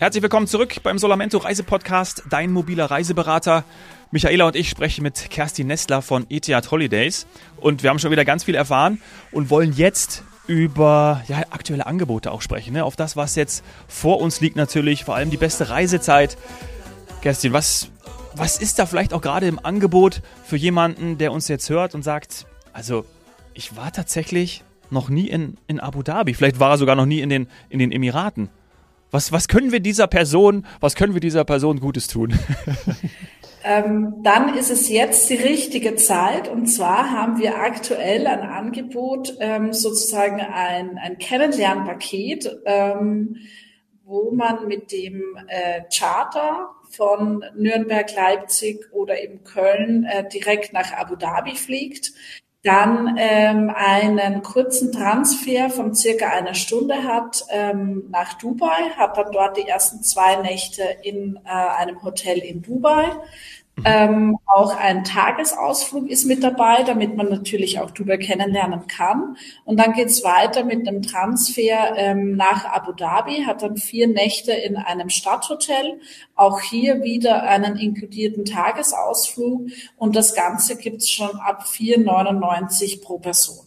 Herzlich willkommen zurück beim Solamento Reisepodcast, dein mobiler Reiseberater. Michaela und ich sprechen mit Kerstin Nestler von Etihad Holidays und wir haben schon wieder ganz viel erfahren und wollen jetzt über ja, aktuelle Angebote auch sprechen. Ne? Auf das, was jetzt vor uns liegt natürlich, vor allem die beste Reisezeit. Kerstin, was, was ist da vielleicht auch gerade im Angebot für jemanden, der uns jetzt hört und sagt, also ich war tatsächlich noch nie in, in Abu Dhabi, vielleicht war er sogar noch nie in den, in den Emiraten. Was, was können wir dieser Person, was können wir dieser Person Gutes tun? Ähm, dann ist es jetzt die richtige Zeit. Und zwar haben wir aktuell ein Angebot, ähm, sozusagen ein, ein Kennenlernpaket, ähm, wo man mit dem äh, Charter von Nürnberg, Leipzig oder eben Köln äh, direkt nach Abu Dhabi fliegt dann ähm, einen kurzen Transfer von circa einer Stunde hat ähm, nach Dubai, hat dann dort die ersten zwei Nächte in äh, einem Hotel in Dubai ähm, auch ein Tagesausflug ist mit dabei, damit man natürlich auch Dubai kennenlernen kann. Und dann geht's weiter mit einem Transfer ähm, nach Abu Dhabi, hat dann vier Nächte in einem Stadthotel. Auch hier wieder einen inkludierten Tagesausflug. Und das Ganze gibt's schon ab 4,99 pro Person.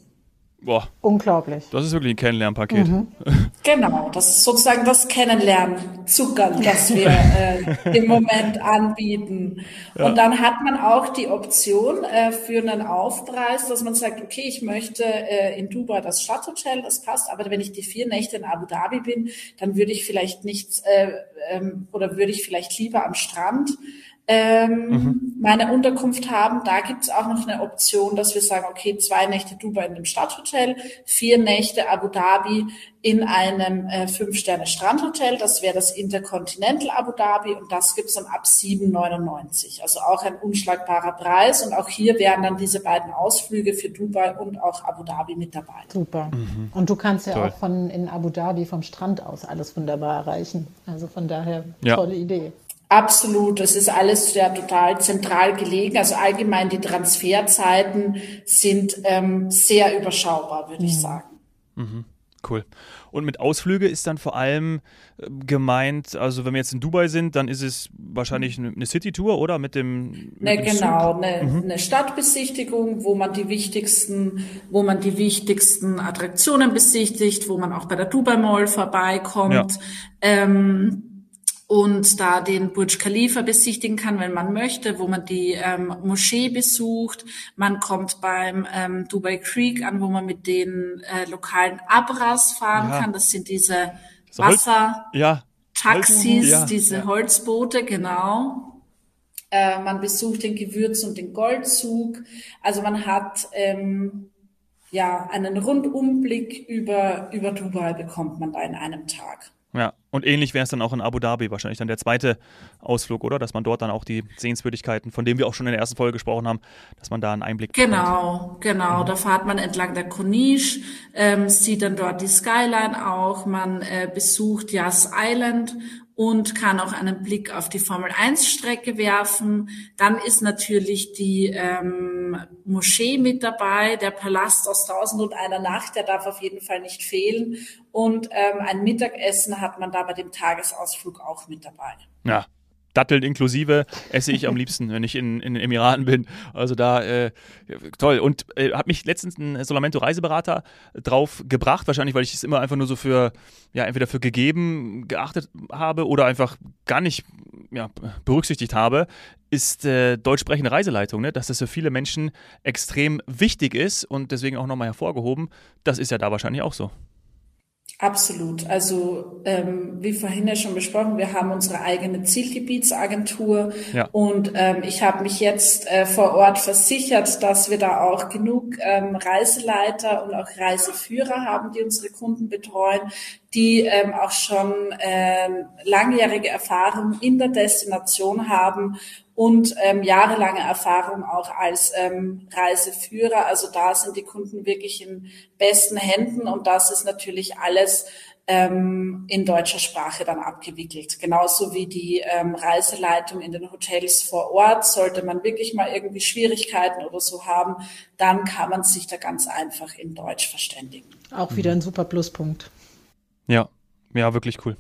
Boah. Unglaublich. Das ist wirklich ein Kennenlernpaket. Mhm. Genau, das ist sozusagen das Kennenlernzucker, das wir äh, im Moment anbieten. Ja. Und dann hat man auch die Option äh, für einen Aufpreis, dass man sagt, okay, ich möchte äh, in Dubai das Stadthotel, das passt, aber wenn ich die vier Nächte in Abu Dhabi bin, dann würde ich vielleicht nichts äh, ähm, oder würde ich vielleicht lieber am Strand ähm, mhm. meine Unterkunft haben. Da gibt es auch noch eine Option, dass wir sagen, okay, zwei Nächte Dubai in einem Stadthotel, vier Nächte Abu Dhabi in einem äh, Fünf-Sterne-Strandhotel. Das wäre das Intercontinental Abu Dhabi und das gibt's dann ab 7,99. Also auch ein unschlagbarer Preis. Und auch hier wären dann diese beiden Ausflüge für Dubai und auch Abu Dhabi mit dabei. Super. Mhm. Und du kannst ja Toll. auch von in Abu Dhabi vom Strand aus alles wunderbar erreichen. Also von daher ja. tolle Idee. Absolut, das ist alles ja total zentral gelegen. Also allgemein die Transferzeiten sind ähm, sehr überschaubar, würde mhm. ich sagen. Mhm. Cool. Und mit Ausflüge ist dann vor allem äh, gemeint, also wenn wir jetzt in Dubai sind, dann ist es wahrscheinlich eine City-Tour, oder? Mit dem. Mit ne, dem genau, eine, mhm. eine Stadtbesichtigung, wo man die wichtigsten, wo man die wichtigsten Attraktionen besichtigt, wo man auch bei der Dubai Mall vorbeikommt. Ja. Ähm, und da den Burj Khalifa besichtigen kann, wenn man möchte, wo man die ähm, Moschee besucht. Man kommt beim ähm, Dubai Creek an, wo man mit den äh, lokalen Abras fahren ja. kann. Das sind diese Wasser, ja. Taxis, ja. diese. Holzboote, genau. Äh, man besucht den Gewürz- und den Goldzug. Also man hat ähm, ja einen Rundumblick über über Dubai bekommt man da in einem Tag. Ja, und ähnlich wäre es dann auch in Abu Dhabi, wahrscheinlich dann der zweite Ausflug, oder? Dass man dort dann auch die Sehenswürdigkeiten, von denen wir auch schon in der ersten Folge gesprochen haben, dass man da einen Einblick bekommt. Genau, genau. Mhm. Da fahrt man entlang der Corniche, ähm, sieht dann dort die Skyline auch, man äh, besucht Yas Island und kann auch einen Blick auf die Formel 1 Strecke werfen. Dann ist natürlich die ähm, Moschee mit dabei, der Palast aus Tausend und einer Nacht, der darf auf jeden Fall nicht fehlen. Und ähm, ein Mittagessen hat man da bei dem Tagesausflug auch mit dabei. Ja, Datteln inklusive esse ich am liebsten, wenn ich in, in den Emiraten bin. Also da äh, toll. Und äh, hat mich letztens ein Solamento Reiseberater drauf gebracht, wahrscheinlich, weil ich es immer einfach nur so für, ja, entweder für gegeben geachtet habe oder einfach gar nicht ja, berücksichtigt habe, ist äh, deutsch sprechende Reiseleitung, ne? dass das für viele Menschen extrem wichtig ist und deswegen auch nochmal hervorgehoben. Das ist ja da wahrscheinlich auch so. Absolut. Also ähm, wie vorhin ja schon besprochen, wir haben unsere eigene Zielgebietsagentur ja. und ähm, ich habe mich jetzt äh, vor Ort versichert, dass wir da auch genug ähm, Reiseleiter und auch Reiseführer haben, die unsere Kunden betreuen, die ähm, auch schon ähm, langjährige Erfahrung in der Destination haben und ähm, jahrelange Erfahrung auch als ähm, Reiseführer. Also da sind die Kunden wirklich in besten Händen und das ist natürlich alles ähm, in deutscher Sprache dann abgewickelt. Genauso wie die ähm, Reiseleitung in den Hotels vor Ort. Sollte man wirklich mal irgendwie Schwierigkeiten oder so haben, dann kann man sich da ganz einfach in Deutsch verständigen. Auch wieder ein super Pluspunkt. Ja, ja, wirklich cool.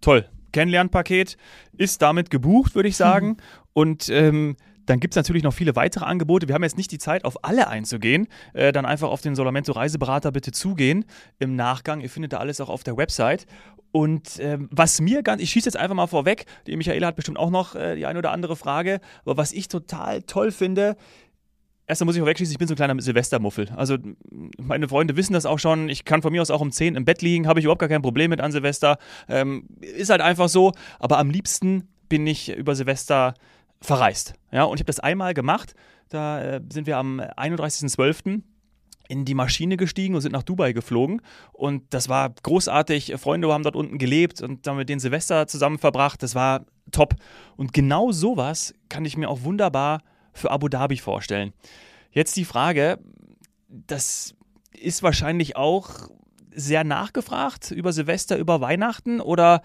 Toll. Kennenlernpaket ist damit gebucht, würde ich sagen. Mhm. Und ähm, dann gibt es natürlich noch viele weitere Angebote. Wir haben jetzt nicht die Zeit, auf alle einzugehen. Äh, dann einfach auf den Solamento Reiseberater bitte zugehen im Nachgang. Ihr findet da alles auch auf der Website. Und ähm, was mir ganz, ich schieße jetzt einfach mal vorweg, die Michaela hat bestimmt auch noch äh, die eine oder andere Frage, aber was ich total toll finde, Erstmal muss ich vorwegschließen, ich bin so ein kleiner Silvestermuffel. Also meine Freunde wissen das auch schon. Ich kann von mir aus auch um 10 im Bett liegen, habe ich überhaupt gar kein Problem mit an Silvester. Ähm, ist halt einfach so. Aber am liebsten bin ich über Silvester verreist. Ja, und ich habe das einmal gemacht. Da äh, sind wir am 31.12 in die Maschine gestiegen und sind nach Dubai geflogen. Und das war großartig. Freunde haben dort unten gelebt und dann mit den Silvester zusammen verbracht. Das war top. Und genau sowas kann ich mir auch wunderbar für Abu Dhabi vorstellen. Jetzt die Frage, das ist wahrscheinlich auch sehr nachgefragt über Silvester, über Weihnachten oder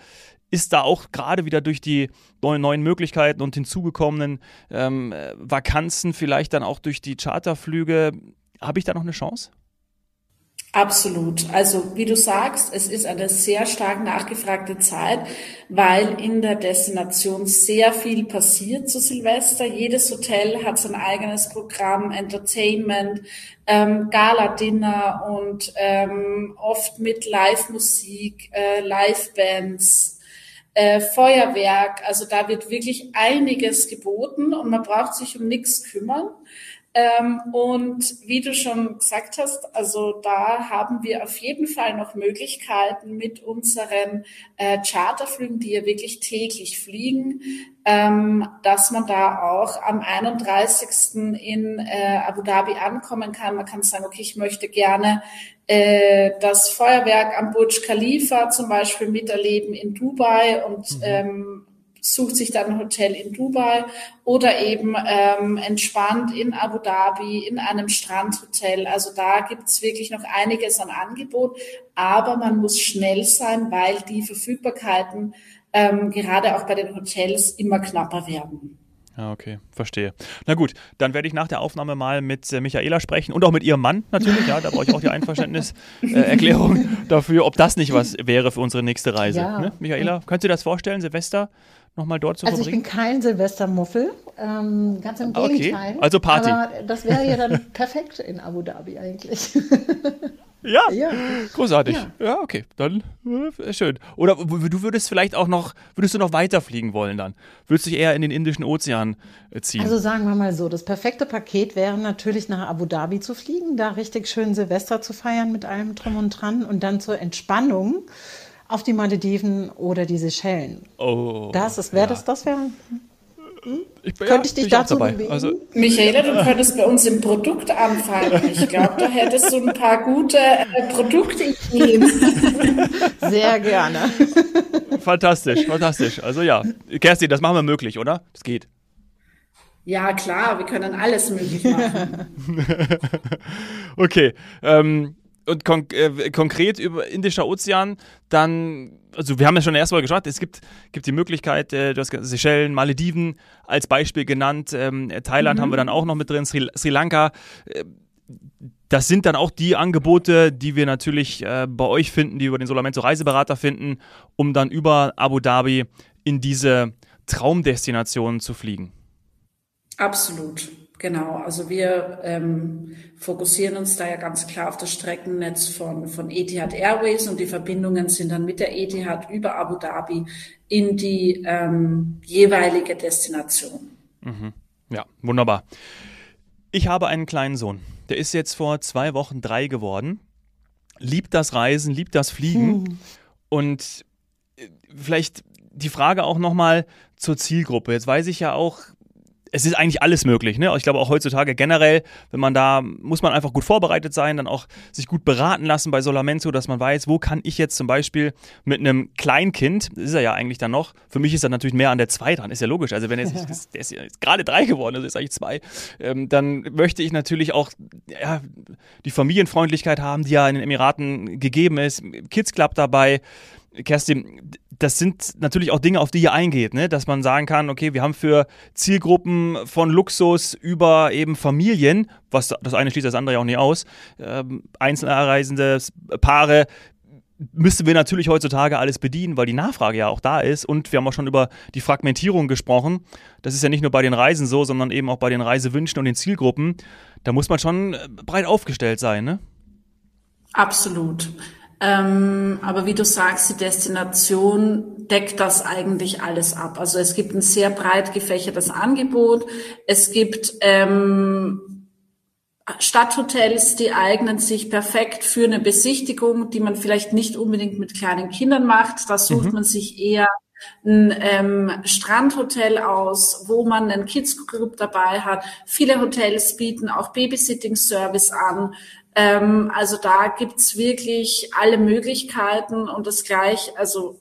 ist da auch gerade wieder durch die neuen Möglichkeiten und hinzugekommenen ähm, Vakanzen, vielleicht dann auch durch die Charterflüge, habe ich da noch eine Chance? Absolut. Also wie du sagst, es ist eine sehr stark nachgefragte Zeit, weil in der Destination sehr viel passiert zu Silvester. Jedes Hotel hat sein eigenes Programm, Entertainment, ähm, Gala-Dinner und ähm, oft mit Live-Musik, äh, Live-Bands, äh, Feuerwerk. Also da wird wirklich einiges geboten und man braucht sich um nichts kümmern. Ähm, und wie du schon gesagt hast, also da haben wir auf jeden Fall noch Möglichkeiten mit unseren äh, Charterflügen, die ja wirklich täglich fliegen, ähm, dass man da auch am 31. in äh, Abu Dhabi ankommen kann. Man kann sagen, okay, ich möchte gerne äh, das Feuerwerk am Burj Khalifa zum Beispiel miterleben in Dubai und mhm. ähm, sucht sich dann ein Hotel in Dubai oder eben ähm, entspannt in Abu Dhabi in einem Strandhotel. Also da gibt's wirklich noch einiges an Angebot, aber man muss schnell sein, weil die Verfügbarkeiten ähm, gerade auch bei den Hotels immer knapper werden. Ja, okay, verstehe. Na gut, dann werde ich nach der Aufnahme mal mit äh, Michaela sprechen und auch mit ihrem Mann natürlich. Ja, da brauche ich auch die Einverständniserklärung äh, dafür, ob das nicht was wäre für unsere nächste Reise. Ja. Ne? Michaela, könntest du dir das vorstellen, Silvester nochmal dort zu also verbringen? Also ich bin kein Silvestermuffel, ähm, ganz im Gegenteil. Okay. Also Party. Aber das wäre ja dann perfekt in Abu Dhabi eigentlich. Ja, ja. großartig. Ja. ja. okay, dann äh, schön. Oder du würdest vielleicht auch noch, würdest du noch weiter fliegen wollen dann? Würdest du dich eher in den Indischen Ozean äh, ziehen? Also sagen wir mal so, das perfekte Paket wäre natürlich nach Abu Dhabi zu fliegen, da richtig schön Silvester zu feiern mit allem drum und dran und dann zur Entspannung auf die Malediven oder die Seychellen. Oh. Das wäre ja. das, das wäre. Ich, Könnte ja, ich dich dazu dabei. bewegen? Also, Michaela, du könntest bei uns im Produkt anfangen. Ich glaube, da hättest du ein paar gute äh, Produktideen. Sehr gerne. Fantastisch, fantastisch. Also ja, Kerstin, das machen wir möglich, oder? Das geht. Ja, klar, wir können alles möglich machen. okay. Ähm, und konk äh, konkret über Indischer Ozean, dann, also wir haben ja schon erst mal geschaut, es gibt, gibt die Möglichkeit, äh, du hast Seychellen, Malediven als Beispiel genannt, ähm, Thailand mhm. haben wir dann auch noch mit drin, Sri, Sri Lanka. Äh, das sind dann auch die Angebote, die wir natürlich äh, bei euch finden, die wir über den Solamento Reiseberater finden, um dann über Abu Dhabi in diese Traumdestinationen zu fliegen. Absolut. Genau, also wir ähm, fokussieren uns da ja ganz klar auf das Streckennetz von, von Etihad Airways und die Verbindungen sind dann mit der Etihad über Abu Dhabi in die ähm, jeweilige Destination. Mhm. Ja, wunderbar. Ich habe einen kleinen Sohn, der ist jetzt vor zwei Wochen drei geworden, liebt das Reisen, liebt das Fliegen hm. und äh, vielleicht die Frage auch nochmal zur Zielgruppe. Jetzt weiß ich ja auch, es ist eigentlich alles möglich. Ne? Ich glaube auch heutzutage generell, wenn man da, muss man einfach gut vorbereitet sein, dann auch sich gut beraten lassen bei Solamento, dass man weiß, wo kann ich jetzt zum Beispiel mit einem Kleinkind, ist er ja eigentlich dann noch, für mich ist er natürlich mehr an der zwei dran, ist ja logisch. Also wenn er ist, der ist jetzt gerade drei geworden, also ist eigentlich zwei, ähm, dann möchte ich natürlich auch ja, die Familienfreundlichkeit haben, die ja in den Emiraten gegeben ist, Kids Club dabei. Kerstin, das sind natürlich auch Dinge, auf die ihr eingeht, ne? dass man sagen kann, okay, wir haben für Zielgruppen von Luxus über eben Familien, was das eine schließt das andere ja auch nicht aus, ähm, Einzelreisende, Paare, müssen wir natürlich heutzutage alles bedienen, weil die Nachfrage ja auch da ist. Und wir haben auch schon über die Fragmentierung gesprochen. Das ist ja nicht nur bei den Reisen so, sondern eben auch bei den Reisewünschen und den Zielgruppen. Da muss man schon äh, breit aufgestellt sein, ne? Absolut. Ähm, aber wie du sagst, die Destination deckt das eigentlich alles ab. Also es gibt ein sehr breit gefächertes Angebot. Es gibt ähm, Stadthotels, die eignen sich perfekt für eine Besichtigung, die man vielleicht nicht unbedingt mit kleinen Kindern macht. Da sucht mhm. man sich eher ein ähm, Strandhotel aus, wo man einen Kids Group dabei hat. Viele Hotels bieten auch Babysitting Service an. Ähm, also da gibt's wirklich alle Möglichkeiten und das gleich, also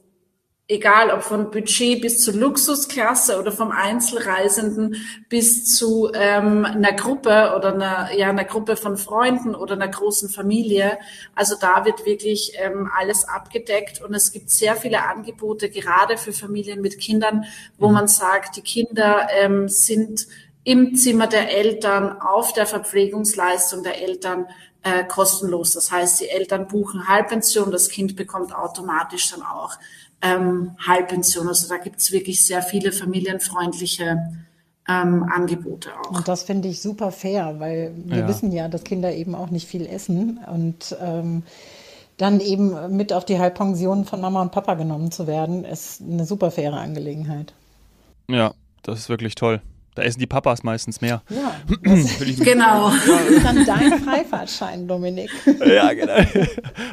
egal ob von Budget bis zur Luxusklasse oder vom Einzelreisenden bis zu ähm, einer Gruppe oder einer, ja, einer Gruppe von Freunden oder einer großen Familie. Also da wird wirklich ähm, alles abgedeckt und es gibt sehr viele Angebote, gerade für Familien mit Kindern, wo mhm. man sagt, die Kinder ähm, sind im Zimmer der Eltern, auf der Verpflegungsleistung der Eltern äh, kostenlos. Das heißt, die Eltern buchen Halbpension, das Kind bekommt automatisch dann auch ähm, Halbpension. Also da gibt es wirklich sehr viele familienfreundliche ähm, Angebote auch. Und das finde ich super fair, weil wir ja. wissen ja, dass Kinder eben auch nicht viel essen und ähm, dann eben mit auf die Halbpension von Mama und Papa genommen zu werden, ist eine super faire Angelegenheit. Ja, das ist wirklich toll. Da essen die Papas meistens mehr. Ja, genau. Das ist dann dein Freifahrtschein, Dominik. ja, genau.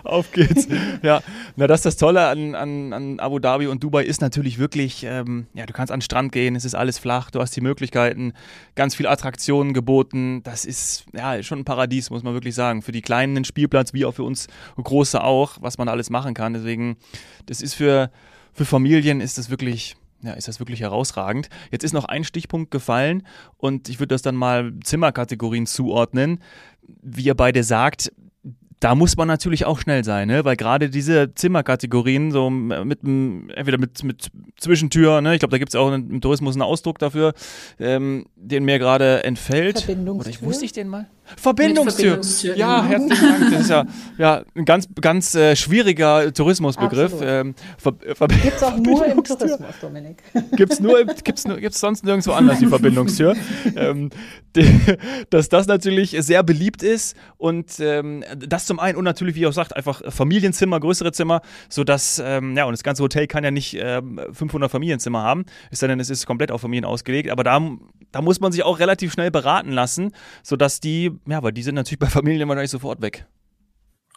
Auf geht's. Ja, na, das ist das Tolle an, an, an Abu Dhabi und Dubai ist natürlich wirklich, ähm, ja, du kannst an den Strand gehen, es ist alles flach, du hast die Möglichkeiten, ganz viele Attraktionen geboten. Das ist ja schon ein Paradies, muss man wirklich sagen. Für die Kleinen ein Spielplatz, wie auch für uns Große auch, was man alles machen kann. Deswegen, das ist für, für Familien ist das wirklich ja, ist das wirklich herausragend. Jetzt ist noch ein Stichpunkt gefallen und ich würde das dann mal Zimmerkategorien zuordnen. Wie ihr beide sagt, da muss man natürlich auch schnell sein, ne? weil gerade diese Zimmerkategorien, so mit entweder mit, mit Zwischentür, ne? ich glaube, da gibt es auch im Tourismus einen Ausdruck dafür, ähm, den mir gerade entfällt. Oder ich wusste ich den mal? Verbindungstür. Verbindungstür. Ja, herzlichen Dank. Das ist ja, ja ein ganz, ganz äh, schwieriger Tourismusbegriff. Ähm, Gibt es auch nur im Tourismus, Dominik. Gibt es gibt's nur, gibt's sonst nirgendwo anders die Verbindungstür. ähm, die, dass das natürlich sehr beliebt ist und ähm, das zum einen und natürlich, wie ihr auch sagt, einfach Familienzimmer, größere Zimmer, sodass, ähm, ja, und das ganze Hotel kann ja nicht ähm, 500 Familienzimmer haben, es sei denn, es ist komplett auf Familien ausgelegt, aber da, da muss man sich auch relativ schnell beraten lassen, sodass die ja, weil die sind natürlich bei Familien wahrscheinlich sofort weg.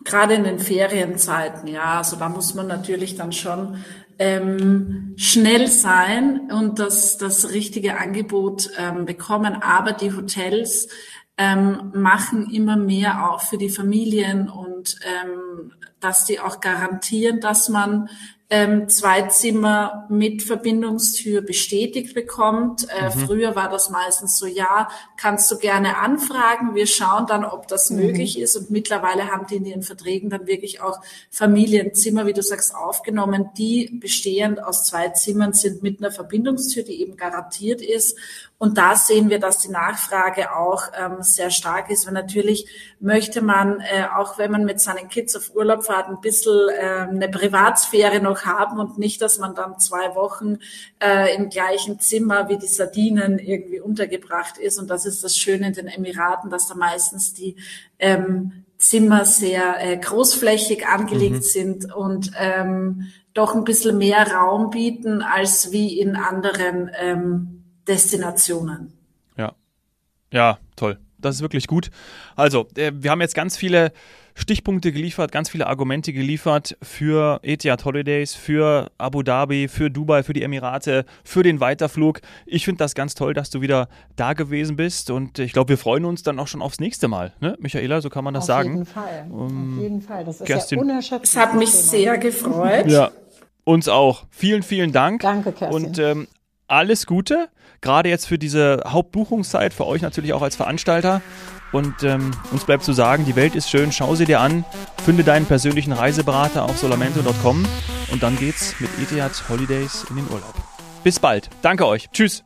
Gerade in den Ferienzeiten, ja, also da muss man natürlich dann schon ähm, schnell sein und das, das richtige Angebot ähm, bekommen. Aber die Hotels ähm, machen immer mehr auch für die Familien und ähm, dass die auch garantieren, dass man ähm, zwei Zimmer mit Verbindungstür bestätigt bekommt. Äh, mhm. Früher war das meistens so, ja, kannst du gerne anfragen. Wir schauen dann, ob das mhm. möglich ist. Und mittlerweile haben die in ihren Verträgen dann wirklich auch Familienzimmer, wie du sagst, aufgenommen, die bestehend aus zwei Zimmern sind mit einer Verbindungstür, die eben garantiert ist. Und da sehen wir, dass die Nachfrage auch ähm, sehr stark ist. Weil natürlich möchte man, äh, auch wenn man mit seinen Kids auf Urlaub fährt, ein bisschen äh, eine Privatsphäre noch haben und nicht, dass man dann zwei Wochen äh, im gleichen Zimmer wie die Sardinen irgendwie untergebracht ist. Und das ist das Schöne in den Emiraten, dass da meistens die ähm, Zimmer sehr äh, großflächig angelegt mhm. sind und ähm, doch ein bisschen mehr Raum bieten als wie in anderen ähm, Destinationen. Ja, ja, toll. Das ist wirklich gut. Also, äh, wir haben jetzt ganz viele Stichpunkte geliefert, ganz viele Argumente geliefert für Etihad Holidays, für Abu Dhabi, für Dubai, für die Emirate, für den Weiterflug. Ich finde das ganz toll, dass du wieder da gewesen bist und ich glaube, wir freuen uns dann auch schon aufs nächste Mal. Ne? Michaela, so kann man das Auf sagen. Auf jeden Fall. Um, Auf jeden Fall. Das ist Kerstin. ja unerschöpflich. Es hat mich sehr gefreut. Ja, uns auch. Vielen, vielen Dank. Danke, Kerstin. Und ähm, alles Gute, gerade jetzt für diese Hauptbuchungszeit, für euch natürlich auch als Veranstalter. Und ähm, uns bleibt zu sagen, die Welt ist schön, schau sie dir an, finde deinen persönlichen Reiseberater auf solamento.com und dann geht's mit Etihad Holidays in den Urlaub. Bis bald. Danke euch. Tschüss.